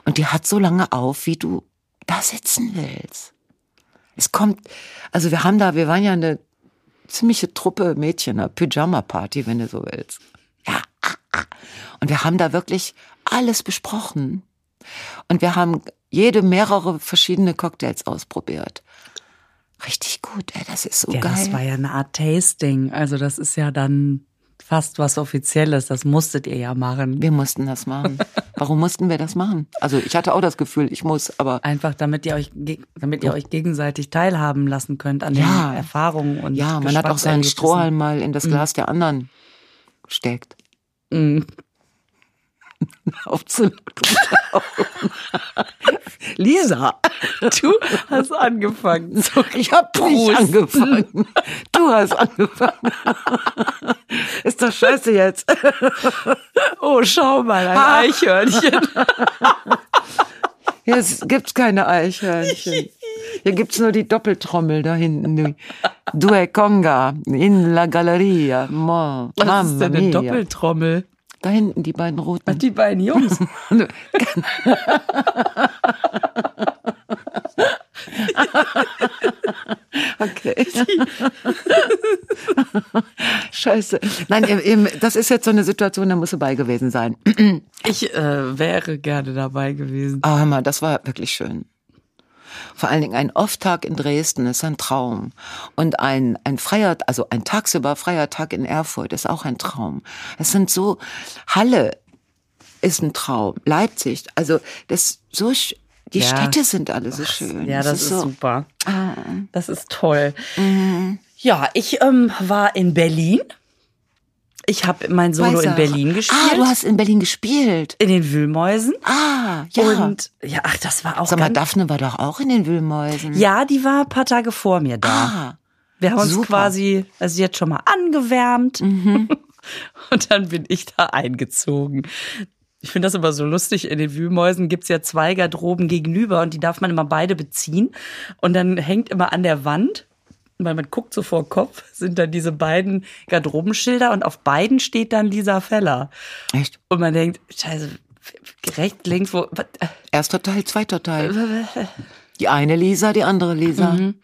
Und die hat so lange auf, wie du da sitzen willst. Es kommt, also wir haben da, wir waren ja eine ziemliche Truppe Mädchen, eine Pyjama-Party, wenn du so willst. Ja. Und wir haben da wirklich alles besprochen. Und wir haben jede mehrere verschiedene Cocktails ausprobiert. Richtig gut, ey, das ist so Ja, geil. das war ja eine Art Tasting. Also das ist ja dann fast was Offizielles. Das musstet ihr ja machen. wir mussten das machen. Warum mussten wir das machen? Also ich hatte auch das Gefühl, ich muss, aber Einfach damit ihr euch, damit ihr euch gegenseitig teilhaben lassen könnt an Ja. den Erfahrungen und ja, man hat auch seinen. Strohhalm mal in das Glas der anderen gesteckt. Mm. Aufzulaufen. Lisa, Du hast angefangen. So, ich hab nicht angefangen. Du hast angefangen. Ist doch scheiße jetzt. oh, schau mal, ein. Eichhörnchen. Hier gibt's keine Eichhörnchen. Hier gibt's nur die Doppeltrommel da hinten. Due Conga in la Galleria. Mo, Was ist denn eine. Doppeltrommel? Da hinten die beiden roten. Die beiden Jungs. Okay. Scheiße. Nein, das ist jetzt so eine Situation, da muss du bei gewesen sein. Ich äh, wäre gerne dabei gewesen. Ah, hör mal, das war wirklich schön. Vor allen Dingen ein Off-Tag in Dresden ist ein Traum. Und ein, ein freier, also ein tagsüber freier Tag in Erfurt ist auch ein Traum. Es sind so, Halle ist ein Traum. Leipzig, also das so, die Ja. Städte sind alle so schön. Ja, Es das ist, so, super. Ah. Das ist toll. Ja, ich ähm, war in Berlin. Ich habe mein Solo in er. Berlin gespielt. Ah, du hast in Berlin gespielt. in den Wühlmäusen. Ah, ja. Und ja, ach, das war auch Sag mal, Daphne war doch auch in den Wühlmäusen. Ja, die war ein paar Tage vor mir da. Ah, Wir haben uns super. quasi, also jetzt schon mal angewärmt. Mhm. Und dann bin ich da eingezogen. Ich finde das immer so lustig. In den Wühlmäusen gibt's ja zwei Garderoben gegenüber und die darf man immer beide beziehen. Und dann hängt immer an der Wand, weil man guckt so vor Kopf, sind dann diese beiden Garderobenschilder und auf beiden steht dann Lisa Feller. echt? Und man denkt, scheiße, rechts, links, wo, was, äh, Erster Teil, zweiter Teil. Die eine Lisa, die andere Lisa. Mhm.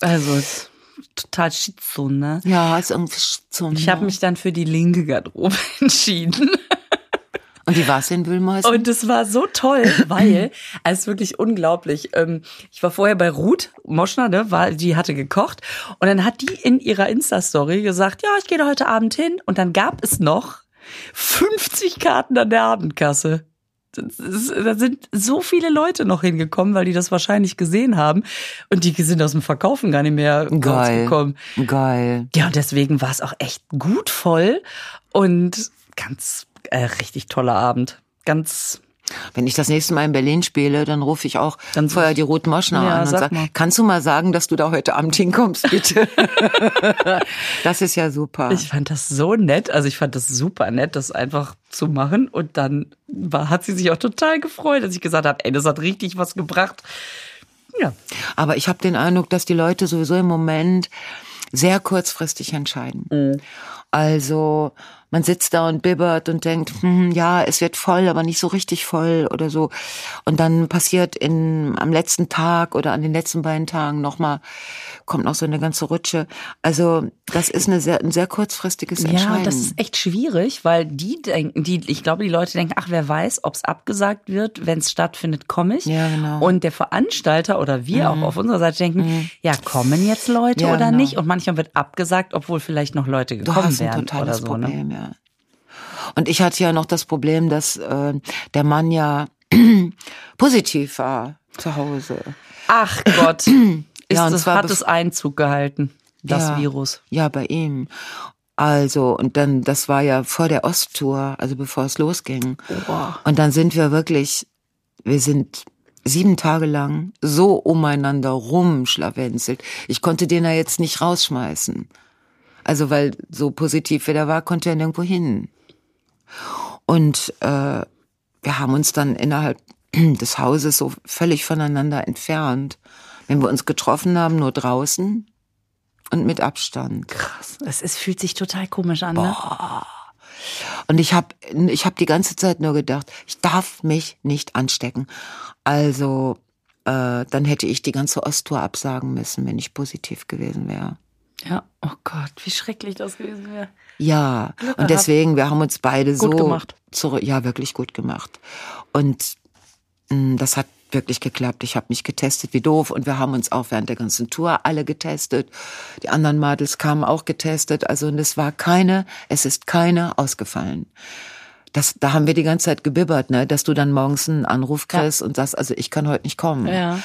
also ist total schizo, ne? Ja, ist irgendwie so. Ich habe mich dann für die linke Garderobe entschieden. Und wie war es in Wühlmäusen? Und es war so toll, weil, es ist wirklich unglaublich. Ähm, ich war vorher bei Ruth Moschner, ne, war, die hatte gekocht. Und dann hat die in ihrer Insta-Story gesagt, ja, ich gehe da heute Abend hin. Und dann gab es noch 50 Karten an der Abendkasse. Da sind so viele Leute noch hingekommen, weil die das wahrscheinlich gesehen haben. Und die sind aus dem Verkaufen gar nicht mehr Geil. rausgekommen. Geil. Ja, und deswegen war es auch echt gut voll und ganz äh, richtig toller Abend. Ganz Wenn ich das nächste Mal in Berlin spiele, dann rufe ich auch Dann- vorher die Ruth Moschner Ja, an und sag sage, mal. kannst du mal sagen, dass du da heute Abend hinkommst, bitte? das ist ja super. Ich fand das so nett, also ich fand das super nett, das einfach zu machen. Und dann war, hat sie sich auch total gefreut, als ich gesagt habe, ey, das hat richtig was gebracht. Ja, Aber ich habe den Eindruck, dass die Leute sowieso im Moment sehr kurzfristig entscheiden. Mhm. Also man sitzt da und bibbert und denkt, hm, ja, es wird voll, aber nicht so richtig voll oder so. Und dann passiert in, am letzten Tag oder an den letzten beiden Tagen nochmal, kommt noch so eine ganze Rutsche. Also das ist eine sehr, ein sehr kurzfristiges Entscheiden. ja, das ist echt schwierig, weil die denken, die, ich glaube, die Leute denken, ach, wer weiß, ob es abgesagt wird, wenn es stattfindet, komme ich. Ja, genau. Mhm. Und der Veranstalter oder wir auch auf unserer Seite denken, ja, kommen jetzt Leute Ja, oder genau. nicht? Und manchmal wird abgesagt, obwohl vielleicht noch Leute gekommen wären oder so. Ne? Problem, ja. Und ich hatte ja noch das Problem, dass äh, der Mann ja positiv war zu Hause. Ach Gott, ist Ja, und das, hat es Einzug gehalten, das Ja. Virus. Ja, bei ihm. Also, und dann, das war ja vor der Osttour, also bevor es losging. Und dann sind wir wirklich, wir sind sieben Tage lang so umeinander rumschlawenzelt. Ich konnte den ja jetzt nicht rausschmeißen. Also, weil so positiv wie der war, konnte er nirgendwo hin. Und äh, wir haben uns dann innerhalb des Hauses so völlig voneinander entfernt. Wenn wir uns getroffen haben, nur draußen und mit Abstand. Krass. Es ist, fühlt sich total komisch an, ne? Und ich habe ich hab die ganze Zeit nur gedacht, ich darf mich nicht anstecken. Also äh, dann hätte ich die ganze Osttour absagen müssen, wenn ich positiv gewesen wäre. Ja. Oh Gott, wie schrecklich das gewesen wäre. Ja, Glück und deswegen, wir haben uns beide Gut so gemacht. zurück, ja, wirklich gut gemacht. Und mh, das hat wirklich geklappt. Ich habe mich getestet wie doof und wir haben uns auch während der ganzen Tour alle getestet. Die anderen Mädels kamen auch getestet. Also und es war keine, es ist keine ausgefallen. Das, da haben wir die ganze Zeit gebibbert, ne, dass du dann morgens einen Anruf kriegst und sagst, also ich kann heute nicht kommen. Ja.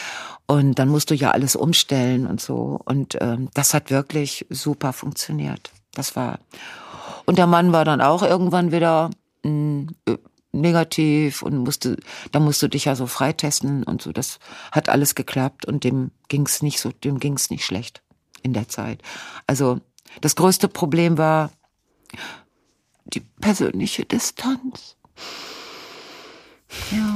Und dann musst du ja alles umstellen und so. Und ähm, das hat wirklich super funktioniert. Das war. Und der Mann war dann auch irgendwann wieder mh, äh, negativ und musste, da musst du dich ja so freitesten und so. Das hat alles geklappt und dem ging's nicht so, dem ging's nicht schlecht in der Zeit. Also das größte Problem war die persönliche Distanz.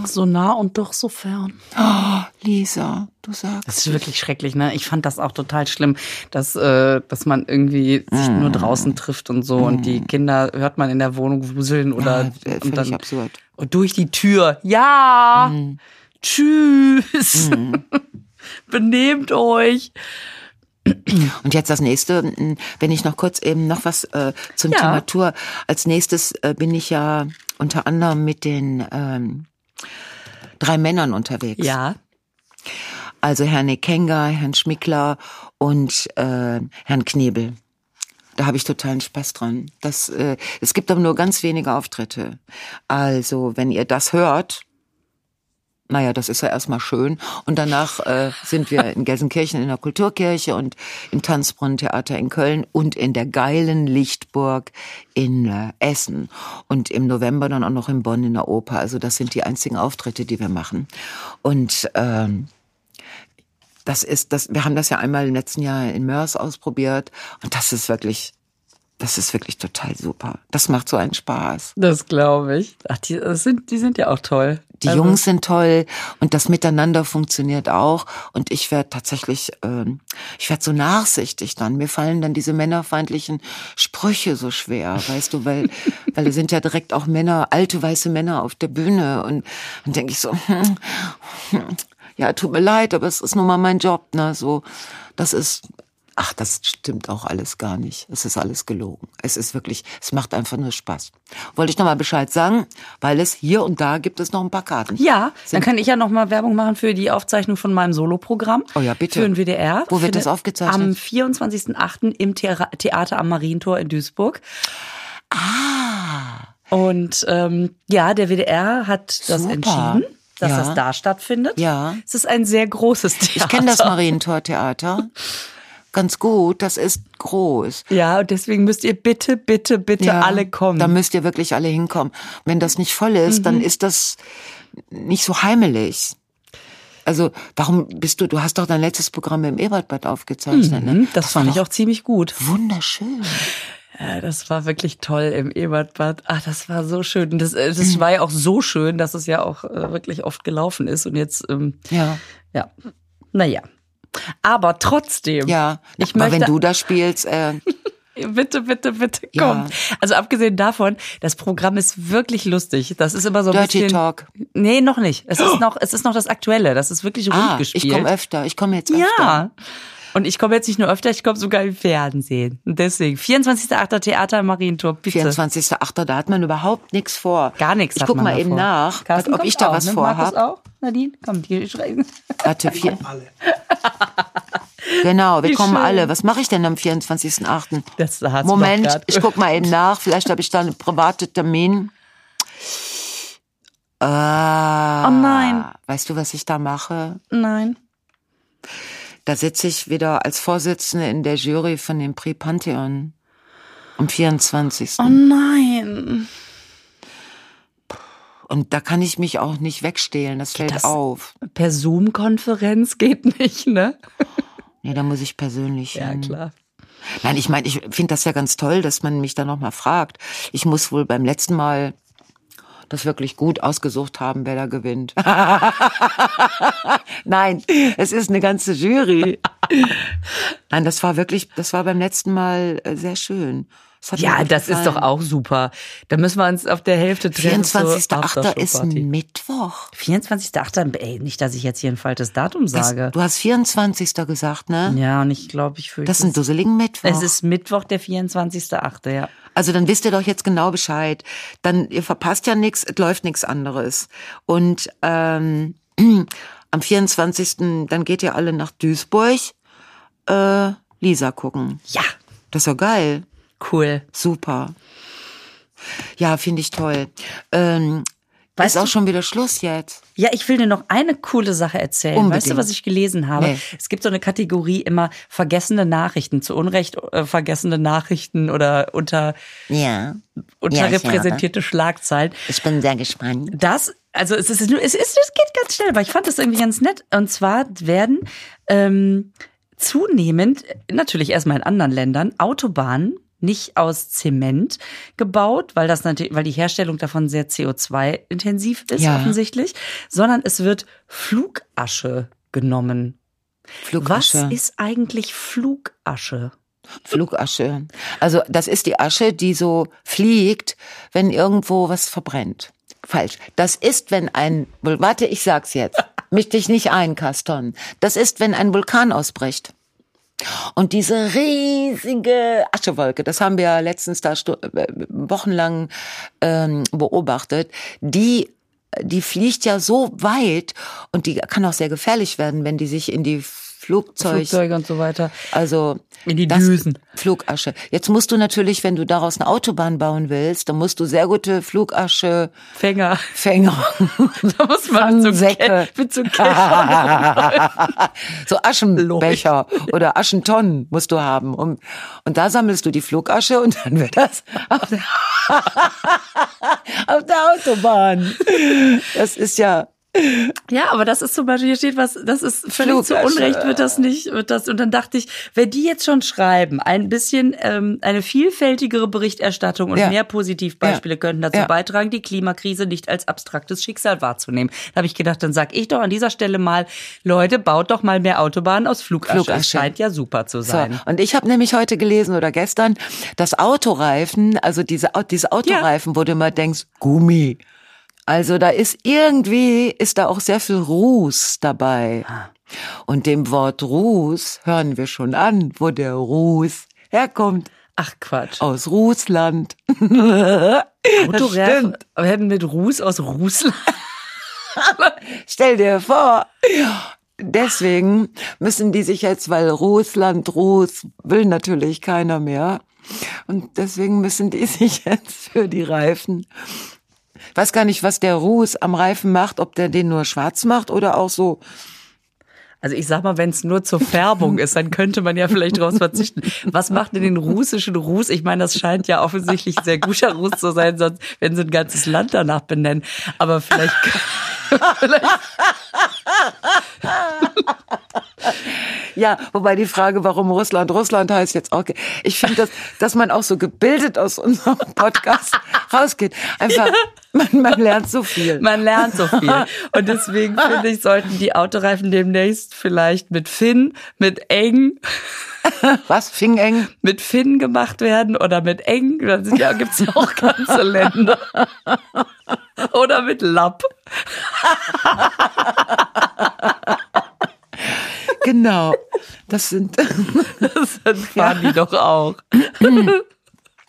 So nah und doch so fern. Oh, Lisa, du sagst. Das ist wirklich schrecklich, ne? Ich fand das auch total schlimm, dass, äh, dass man irgendwie sich nur draußen trifft und so und die Kinder hört man in der Wohnung wuseln oder Ja, und dann absurd. und durch die Tür. Ja. Tschüss. Benehmt euch. Und jetzt das nächste, wenn ich noch kurz eben noch was äh, zum Ja. Thema Tour. Als nächstes äh, bin ich ja unter anderem mit den ähm, drei Männern unterwegs. Ja. Also Herrn Nekenga, Herrn Schmickler und äh, Herrn Knebel. Da habe ich totalen Spaß dran. Das, äh, es gibt aber nur ganz wenige Auftritte. Also wenn ihr das hört, naja, das ist ja erstmal schön. Und danach äh, sind wir in Gelsenkirchen in der Kulturkirche und im Tanzbrunnentheater in Köln und in der geilen Lichtburg in äh, Essen. Und im November dann auch noch in Bonn in der Oper. Also das sind die einzigen Auftritte, die wir machen. Und ähm, das ist, das, wir haben das ja einmal im letzten Jahr in Mörs ausprobiert und das ist wirklich, das ist wirklich total super. Das macht so einen Spaß. Das glaube ich. Ach, die das sind, die sind ja auch toll. Die Also, Jungs sind toll und das Miteinander funktioniert auch. Und ich werde tatsächlich, ähm, ich werde so nachsichtig dann. Mir fallen dann diese männerfeindlichen Sprüche so schwer, weißt du, weil, weil es sind ja direkt auch Männer, alte weiße Männer auf der Bühne. Und dann denke ich so, hm, hm, ja, tut mir leid, aber es ist nun mal mein Job, ne? So, das ist Ach, das stimmt auch alles gar nicht. Es ist alles gelogen. Es ist wirklich, es macht einfach nur Spaß. Wollte ich nochmal Bescheid sagen, weil es hier und da gibt es noch ein paar Karten. Ja, dann kann ich ja noch mal Werbung machen für die Aufzeichnung von meinem Soloprogramm. Oh ja, bitte. Für den WDR. Wo wird das aufgezeichnet? Am 24.08. im Thea- Theater am Marientor in Duisburg. Ah, Und ähm, ja, der WDR hat das Super. entschieden, dass Ja. das da stattfindet. Ja. Es ist ein sehr großes Theater. ich kenne das Marientor-Theater ganz gut. Das ist groß. Ja, und deswegen müsst ihr bitte, bitte, bitte Ja, alle kommen. Da müsst ihr wirklich alle hinkommen. Wenn das nicht voll ist, Mhm. dann ist das nicht so heimelig. Also, warum bist du, du hast doch dein letztes Programm im Ebertbad aufgezeichnet, ne? Mhm, das, fand war ich auch ziemlich gut. Wunderschön. Ja, das war wirklich toll im Ebertbad. Ach, das war so schön. Das, äh, das war ja auch so schön, dass es ja auch äh, wirklich oft gelaufen ist. Und jetzt, ähm, Ja. ja, naja. Aber trotzdem. Ja. Ich Aber möchte, wenn du da spielst, äh, bitte, bitte, bitte, Ja. komm. Also abgesehen davon, das Programm ist wirklich lustig. Das ist immer so ein Dirty bisschen. Talk. Nee, noch nicht. Es ist noch, es ist noch das Aktuelle. Das ist wirklich rund Ah, gespielt. ich komme öfter. Ich komme jetzt öfter. Ja. Und ich komme jetzt nicht nur öfter, ich komme sogar im Fernsehen. Und deswegen, 24.8. Theater Marientor, bitte. 24.8. Da hat man überhaupt nichts vor. Gar nichts. Ich hat guck man mal davor. eben nach, Carsten ob ich da auch, was ne? Markus vorhab. auch? Nadine, kommt hier schreiben. Warte, vier, Alle. genau, wir Wie kommen schön. alle. Was mache ich denn am 24.8.? Das hat's Moment, ich guck mal eben nach. Vielleicht habe ich da einen privaten Termin. Ah, Oh nein. Weißt du, was ich da mache? Nein. Da sitze ich wieder als Vorsitzende in der Jury von dem Prix Pantheon. Am 24. Oh nein. Und da kann ich mich auch nicht wegstehlen. Das fällt das? auf. Per Zoom-Konferenz geht nicht, ne? Nee, da muss ich persönlich Ja, hin. klar. Nein, ich meine, ich finde das ja ganz toll, dass man mich da nochmal fragt. Ich muss wohl beim letzten Mal das wirklich gut ausgesucht haben, wer da gewinnt. Nein, es ist eine ganze Jury. Nein, das war wirklich, das war beim letzten Mal äh, sehr schön. Das Ja, das ist gefallen. doch auch super. Da müssen wir uns auf der Hälfte treffen. zur 24.8. ist Aftershow-Party. Mittwoch. 24.8. Ey, nicht, dass ich jetzt hier ein falsches Datum Das, sage. du hast 24. gesagt, ne? ja, und ich glaube, ich fühle Das ist ein dusseligen Mittwoch. Es ist Mittwoch, der 24.8., ja. Also dann wisst ihr doch jetzt genau Bescheid. Dann ihr verpasst ja nichts, es läuft nichts anderes. Und ähm, am 24. dann geht ihr alle nach Duisburg äh, Lisa gucken. Ja, Das ist doch geil. Cool. Super. Ja, finde ich toll. Ähm, Weißt ist auch schon wieder Schluss jetzt. Ja, ich will dir noch eine coole Sache erzählen. Weißt Unbedingt. du, was ich gelesen habe? Nee. Es gibt so eine Kategorie immer vergessene Nachrichten, zu Unrecht äh, vergessene Nachrichten oder unter, Ja. unterrepräsentierte Schlagzeilen. Ich bin sehr gespannt. Das, also es ist, es ist, es geht ganz schnell, aber ich fand das irgendwie ganz nett. Und zwar werden ähm, zunehmend, natürlich erstmal in anderen Ländern, Autobahnen nicht aus Zement gebaut, weil das natürlich, weil die Herstellung davon sehr CO2-intensiv ist, Ja. offensichtlich, sondern es wird Flugasche genommen. Flugasche. Was ist eigentlich Flugasche? Flugasche. Also das ist die Asche, die so fliegt, wenn irgendwo was verbrennt. Falsch. Das ist, wenn ein, warte, ich sag's jetzt. Misch dich nicht ein, Caston. Das ist, wenn ein Vulkan ausbricht. Und diese riesige Aschewolke, das haben wir letztens da äh, wochenlang ähm, beobachtet, die die fliegt ja so weit und die kann auch sehr gefährlich werden, wenn die sich in die Flugzeug, Flugzeuge und so weiter. also In die Düsen. Flugasche. Jetzt musst du natürlich, wenn du daraus eine Autobahn bauen willst, dann musst du sehr gute Flugaschefänger. Fänger. Da muss man mit so, Fangsäcke. Ke- mit so Aschenbecher oder Aschentonnen musst du haben. Um, und da sammelst du die Flugasche und dann wird das auf der, auf der Autobahn. Das ist ja Ja, aber das ist zum Beispiel, hier steht was, das ist völlig zu Flugasche. Unrecht, wird das nicht, wird das, und dann dachte ich, wenn die jetzt schon schreiben, ein bisschen, ähm, eine vielfältigere Berichterstattung und Ja. mehr Positivbeispiele Ja. könnten dazu Ja. beitragen, die Klimakrise nicht als abstraktes Schicksal wahrzunehmen. Da habe ich gedacht, dann sag ich doch an dieser Stelle mal, Leute, baut doch mal mehr Autobahnen aus Flugasche. Das Flugasche. scheint ja super zu sein. So, und ich habe nämlich heute gelesen oder gestern, dass Autoreifen, also diese, diese Autoreifen, wo du immer denkst, Gummi. Also da ist irgendwie, ist da auch sehr viel Ruß dabei. Und dem Wort Ruß hören wir schon an, wo der Ruß herkommt. Ach Quatsch. Aus Russland. Autoreifen werden mit Ruß aus Russland. Stell dir vor. Deswegen müssen die sich jetzt, weil Russland, Ruß will natürlich keiner mehr. Und deswegen müssen die sich jetzt für die Reifen weiß gar nicht, was der Ruß am Reifen macht, ob der den nur schwarz macht oder auch so. Also ich sag mal, wenn es nur zur Färbung ist, dann könnte man ja vielleicht daraus verzichten. Was macht denn den russischen Ruß? Ich meine, das scheint ja offensichtlich sehr guter Ruß zu sein, sonst werden sie ein ganzes Land danach benennen. Aber vielleicht, vielleicht Ja, wobei die Frage, warum Russland Russland heißt jetzt auch. Ich finde, dass, dass man auch so gebildet aus unserem Podcast rausgeht. Einfach, man, man lernt so viel. Man lernt so viel. Und deswegen finde ich, sollten die Autoreifen demnächst vielleicht mit Finn, mit Eng. Was? Fingeng? Mit Finn gemacht werden oder mit Eng. Da ja, gibt's ja auch ganze Länder. Oder mit Lapp. Genau. Das sind. das fahren die doch auch.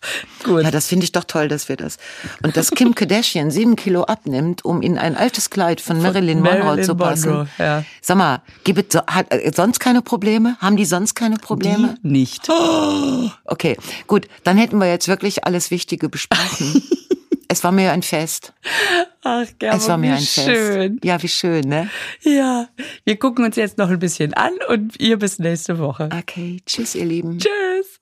Gut. Ja, das finde ich doch toll, dass wir das. Und dass Kim Kardashian sieben Kilo abnimmt, um in ein altes Kleid von Marilyn Monroe Marilyn zu passen. Monroe, ja. Sag mal, gibt es hat äh, sonst keine Probleme? Haben die sonst keine Probleme? Die nicht. okay, gut. Dann hätten wir jetzt wirklich alles Wichtige besprochen. Es war mir ein Fest. Ach, Gerber, Es war mir ein schön. Fest. Ja, wie schön, ne? Ja. Wir gucken uns jetzt noch ein bisschen an und ihr bis nächste Woche. Okay, tschüss, ihr Lieben. Tschüss.